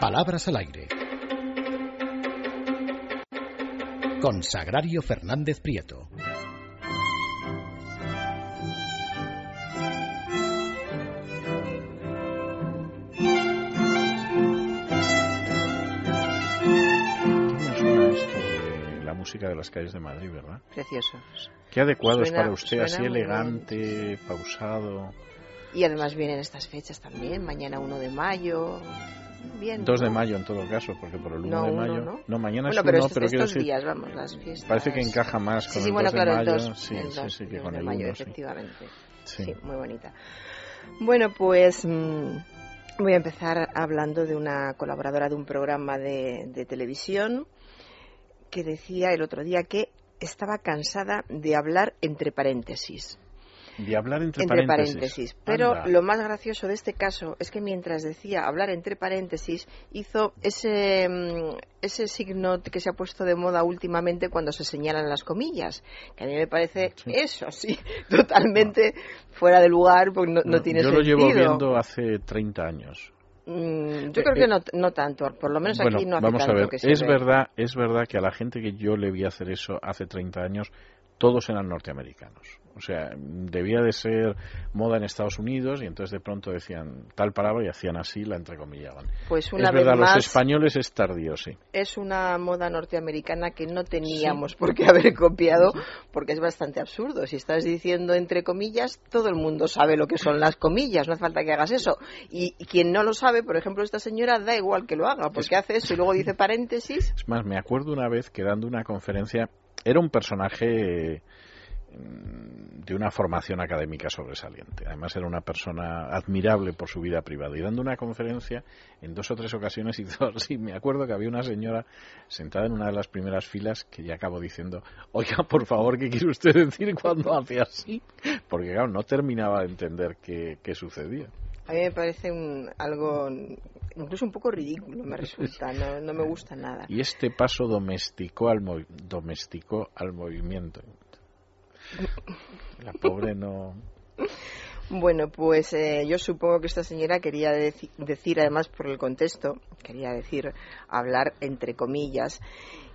Palabras al aire. Con Sagrario Fernández Prieto. música de las calles de Madrid, ¿verdad? Preciosos. Qué adecuado es para usted, así elegante, pausado. Y además vienen estas fechas también, mañana 1 de mayo. Bien, 2 de mayo en todo caso, porque por el 1 de mayo. no. no, mañana bueno, es pero 1, estos, pero quiero estos decir. días, vamos, las fiestas. Parece que encaja más con sí, sí, el bueno, 2 claro, de mayo. el 2, sí, el 2, sí, sí, que el 2 con de el mayo, 1, sí. efectivamente. Sí. Sí, muy bonita. Bueno, pues mm, voy a empezar hablando de una colaboradora de un programa de, de televisión que decía el otro día que estaba cansada de hablar entre paréntesis. De hablar entre, Entre paréntesis. paréntesis. Pero Anda. lo más gracioso de este caso es que mientras decía hablar entre paréntesis, hizo ese, mm, ese signo que se ha puesto de moda últimamente cuando se señalan las comillas, que a mí me parece Sí. eso, sí, totalmente fuera de lugar, porque no, no tiene Yo lo sentido. llevo viendo hace 30 años. Mm, yo Eh, creo eh, que no, no tanto, por lo menos bueno, aquí no hace vamos a tanto ver, que se es ve. verdad, es verdad que a la gente que yo le vi hacer eso hace 30 años, todos eran norteamericanos. O sea, debía de ser moda en Estados Unidos y entonces de pronto decían tal palabra y hacían así, la entrecomillaban. Pues una es vez verdad, más los españoles es tardío, sí. es una moda norteamericana que no teníamos por qué haber copiado porque es bastante absurdo. Si estás diciendo entre comillas, todo el mundo sabe lo que son las comillas, no hace falta que hagas eso. Y, y quien no lo sabe, por ejemplo, esta señora, da igual que lo haga, porque hace eso y luego dice paréntesis. Es más, me acuerdo una vez que dando una conferencia, era un personaje mm, de una formación académica sobresaliente. Además era una persona admirable por su vida privada. Y dando una conferencia, en dos o tres ocasiones hizo así. Me acuerdo que había una señora sentada en una de las primeras filas que ya acabó diciendo, oiga, por favor, ¿qué quiere usted decir cuando hace así? Porque claro, no terminaba de entender qué, qué sucedía. A mí me parece un, algo incluso un poco ridículo, me resulta, no, no me gusta nada. Y este paso domesticó al, movi- domesticó al movimiento. La pobre no... Bueno, pues eh, yo supongo que esta señora quería deci- decir, además por el contexto, quería decir hablar entre comillas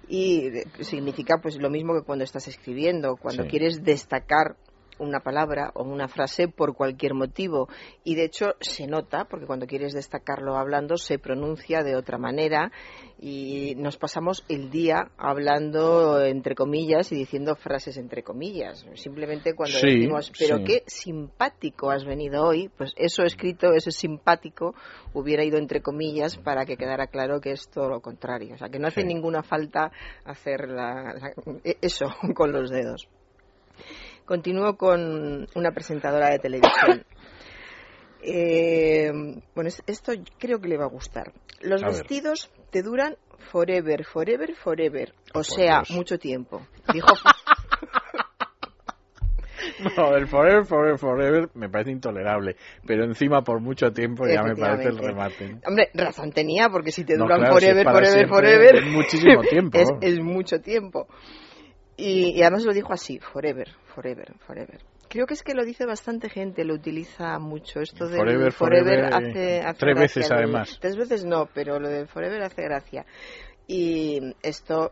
y significa pues lo mismo que cuando estás escribiendo, cuando Sí. quieres destacar una palabra o una frase por cualquier motivo. Y de hecho se nota porque cuando quieres destacarlo hablando se pronuncia de otra manera. Y nos pasamos el día hablando entre comillas y diciendo frases entre comillas. Simplemente cuando Sí, decimos pero sí. qué simpático has venido hoy pues eso escrito eso simpático hubiera ido entre comillas para que quedara claro que es todo lo contrario. O sea que no hace Sí. ninguna falta hacer la- la- eso con los dedos Continúo con una presentadora de televisión. Eh, bueno, es- esto creo que le va a gustar. Los A ver. vestidos te duran forever, forever, forever. O sea, Dios. mucho tiempo. Dijo, No, el forever, forever, forever me parece intolerable. Pero encima por mucho tiempo ya me parece el remate. hombre, razón tenía, porque si te No, duran claro, forever, forever, siempre, forever, es muchísimo tiempo. es, es mucho tiempo. Y, y además lo dijo así, forever, forever, forever. Creo que es que lo dice bastante gente, lo utiliza mucho. Esto del Forever, forever, forever, hace, eh, hace tres gracia. veces de- además. Tres veces no, pero lo del forever hace gracia. Y esto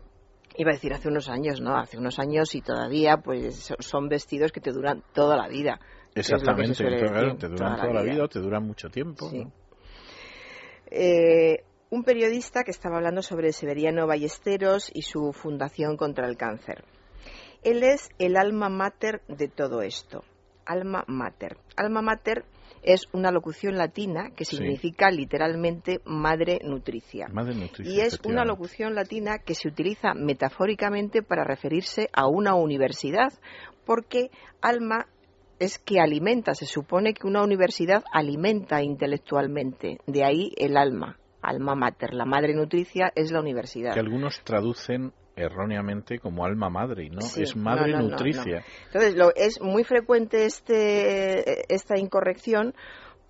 iba a decir hace unos años, ¿no? Hace unos años y todavía pues so- son vestidos que te duran toda la vida. Exactamente, claro, te duran toda la vida o te duran mucho tiempo. Sí. ¿no? Eh, un periodista que estaba hablando sobre Severiano Ballesteros y su fundación contra el cáncer. Él es el alma mater de todo esto. Alma mater. Alma mater es una locución latina que Sí. significa literalmente madre nutricia. Madre nutricia, Y es una locución latina que se utiliza metafóricamente para referirse a una universidad, porque alma es que alimenta, se supone que una universidad alimenta intelectualmente, de ahí el alma, alma mater, la madre nutricia es la universidad. Que algunos traducen erróneamente como alma madre, ¿no? Sí, es madre no, no, no, nutricia. Entonces, lo, es muy frecuente este, esta incorrección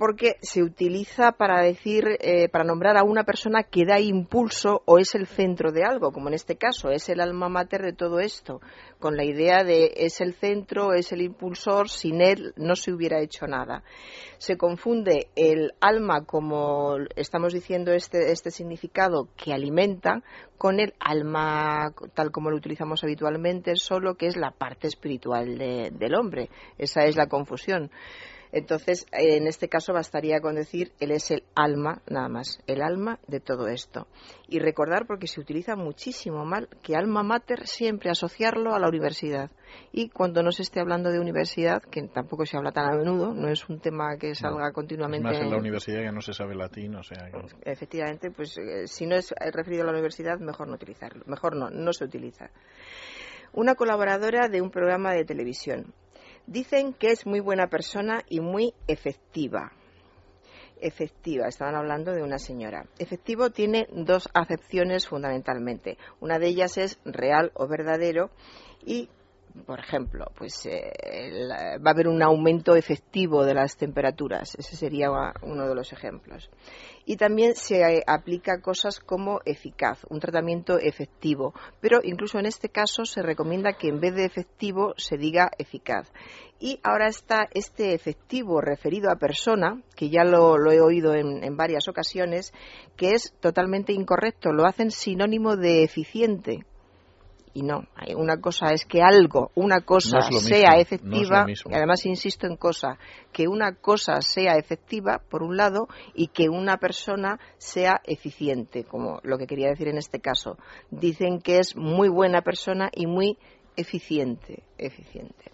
porque se utiliza para decir, eh, para nombrar a una persona que da impulso o es el centro de algo, como en este caso, es el alma mater de todo esto, con la idea de es el centro, es el impulsor, sin él no se hubiera hecho nada. Se confunde el alma, como estamos diciendo este, este significado, que alimenta, con el alma tal como lo utilizamos habitualmente, solo que es la parte espiritual del hombre. Esa es la confusión. Entonces, en este caso bastaría con decir, él es el alma, nada más, el alma de todo esto. Y recordar, porque se utiliza muchísimo mal, que alma mater siempre asociarlo a la universidad. Y cuando no se esté hablando de universidad, que tampoco se habla tan a menudo, no es un tema que salga continuamente. más en la universidad que no se sabe latín, o sea. Efectivamente, pues eh, si no es referido a la universidad, mejor no utilizarlo. Mejor no, no se utiliza una colaboradora de un programa de televisión. Dicen que es muy buena persona y muy efectiva. Efectiva, estaban hablando de una señora. Efectivo tiene dos acepciones fundamentalmente. Una de ellas es real o verdadero y por ejemplo, pues eh, va a haber un aumento efectivo de las temperaturas. Ese sería uno de los ejemplos y también se aplica cosas como eficaz, un tratamiento efectivo. Pero incluso en este caso se recomienda que en vez de efectivo se diga eficaz. Y ahora está este efectivo referido a persona, que ya lo, he oído en, en varias ocasiones, que es totalmente incorrecto. Lo hacen sinónimo de eficiente y no. Una cosa es que algo, una cosa sea efectiva, y además insisto en cosa, que una cosa sea efectiva, por un lado, y que una persona sea eficiente, como lo que quería decir en este caso. Dicen que es muy buena persona y muy eficiente, eficiente.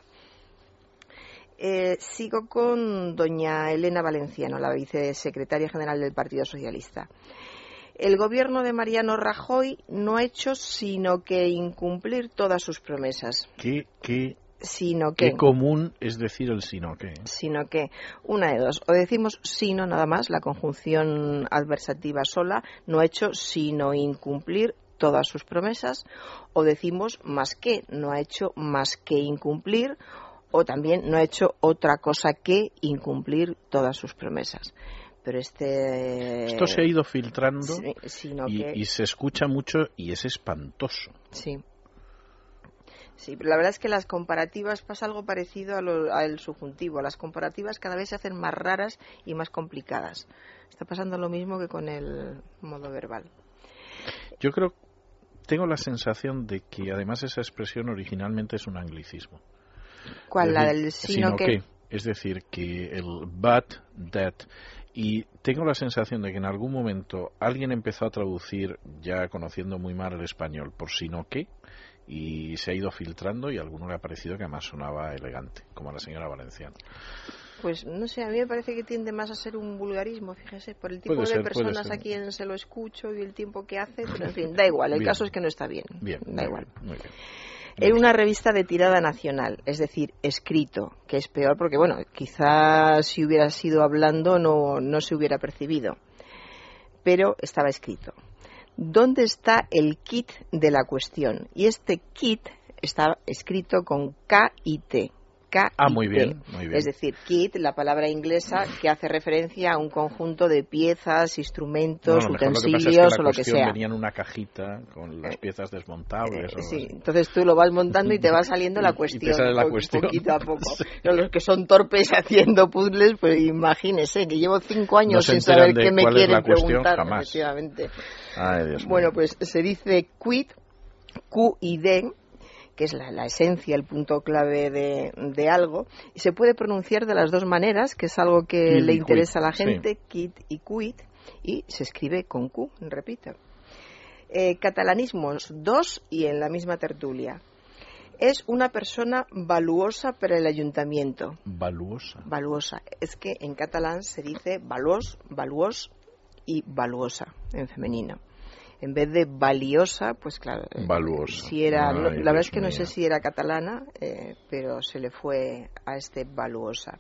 Eh, sigo con doña Elena Valenciano, la vicesecretaria general del Partido Socialista el gobierno de Mariano Rajoy no ha hecho sino que incumplir todas sus promesas. ¿Qué, qué, sino que, qué común es decir el sino que? Sino que, una de dos, o decimos sino nada más, la conjunción adversativa sola, no ha hecho sino incumplir todas sus promesas, o decimos más que, no ha hecho más que incumplir, o también no ha hecho otra cosa que incumplir todas sus promesas pero este... Esto se ha ido filtrando y, se escucha mucho y es espantoso. Sí. Sí, la verdad es que las comparativas pasa algo parecido al subjuntivo. Las comparativas cada vez se hacen más raras y más complicadas. Está pasando lo mismo que con el modo verbal. Yo creo, tengo la sensación de que además esa expresión originalmente es un anglicismo. ¿Cuál? la del sino, que... Es decir, que el but, that y tengo la sensación de que en algún momento alguien empezó a traducir, ya conociendo muy mal el español, por sino que, y se ha ido filtrando y a alguno le ha parecido que además sonaba elegante, como a la señora Valenciana. Pues no sé, a mí me parece que tiende más a ser un vulgarismo, fíjese, por el tipo de personas a quien se lo escucho y el tiempo que hace, pero en fin, da igual, el caso es que no está bien. Bien, da igual. muy bien en una revista de tirada nacional, es decir, escrito, que es peor porque, bueno, quizás si hubiera sido hablando no, no se hubiera percibido, pero estaba escrito. ¿Dónde está el kit de la cuestión? Y este kit está escrito con K y T. Ah, muy bien, Es decir, kit, la palabra inglesa que hace referencia a un conjunto de piezas, instrumentos, utensilios o lo que sea. venía en una cajita con las eh, piezas desmontables. Eh, sí, entonces tú lo vas montando y te va saliendo la cuestión. la cuestión. Poquito a poco. Los que son torpes haciendo puzzles, pues imagínese que llevo cinco años sin saber qué me quieren preguntar. Efectivamente. bueno, pues se dice quit, Q y D que es la, esencia, el punto clave de, algo, y se puede pronunciar de las dos maneras, que es algo que le interesa a la gente, kit y quit, y se escribe con Q, repito. Eh, catalanismos, dos y en la misma tertulia. Es una persona valuosa para el ayuntamiento. Valuosa. Valuosa. Es que en catalán se dice valuos, valuos y valuosa en femenino en vez de valiosa, pues claro. Eh, Valuosa. Si era, la verdad es que no sé si era catalana, eh, pero se le fue a este valuosa.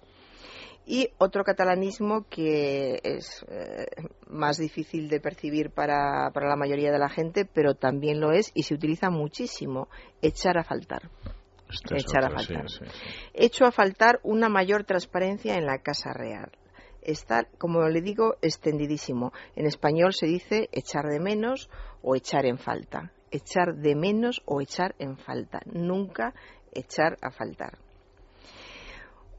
Y otro catalanismo que es eh, más difícil de percibir para, para la mayoría de la gente, pero también lo es y se utiliza muchísimo, echar a faltar. Este echar a faltar. Hecho a faltar una mayor transparencia en la Casa Real está, como le digo, extendidísimo. En español se dice echar de menos o echar en falta. Echar de menos o echar en falta. Nunca echar a faltar.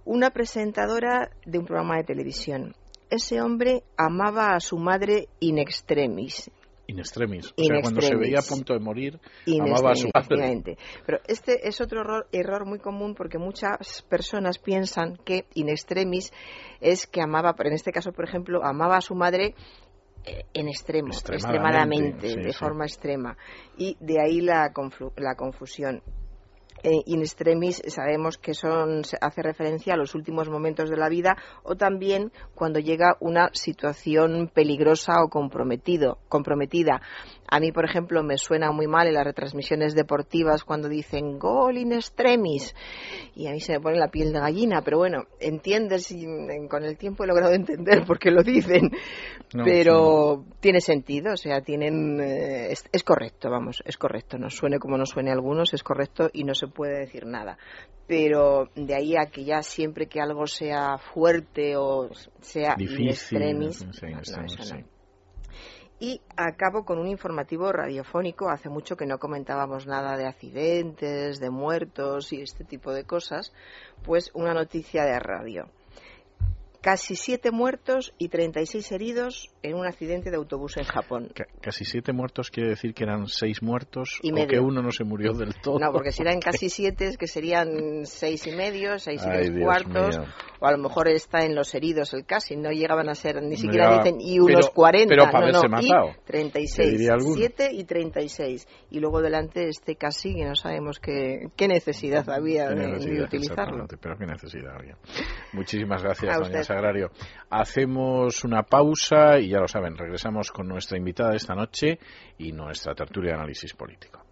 Una presentadora de un programa de televisión. Ese hombre amaba a su madre in extremis in extremis. O sea, cuando se veía a punto de morir, amaba a su padre. Pero este es otro error, muy común porque muchas personas piensan que in extremis es que amaba, pero en este caso, por ejemplo, amaba a su madre eh, en extremo, extremadamente, de forma extrema. Y de ahí la, la confusión. Eh, in extremis sabemos que son, hace referencia a los últimos momentos de la vida o también cuando llega una situación peligrosa o comprometido, comprometida. A mí, por ejemplo, me suena muy mal en las retransmisiones deportivas cuando dicen gol in extremis y a mí se me pone la piel de gallina, pero bueno, entiendes y con el tiempo he logrado entender por qué lo dicen, pero tiene sentido, o sea, tienen eh, es, correcto, vamos, es correcto, nos suene como nos suene a algunos, es correcto y no se puede decir nada. Pero de ahí a que ya siempre que algo sea fuerte o sea in extremis, y acabo con un informativo radiofónico. Hace mucho que no comentábamos nada de accidentes, de muertos y este tipo de cosas. Pues una noticia de radio casi siete muertos y 36 heridos en un accidente de autobús en Japón. casi siete muertos quiere decir que eran seis muertos y o que uno no se murió del todo. No, porque si eran casi siete es que serían seis y medio, seis y tres cuartos, o a lo mejor está en los heridos el casi, no llegaban a ser ni siquiera dicen y unos cuarenta, pero para no, no, matado. y 36, siete y 36 y luego delante este casi que no sabemos qué, qué necesidad había de, utilizarlo. Pero qué necesidad había. Muchísimas gracias, doña Sagrario. Hacemos una pausa y ya lo saben, regresamos con nuestra invitada esta noche y nuestra tertulia de análisis político.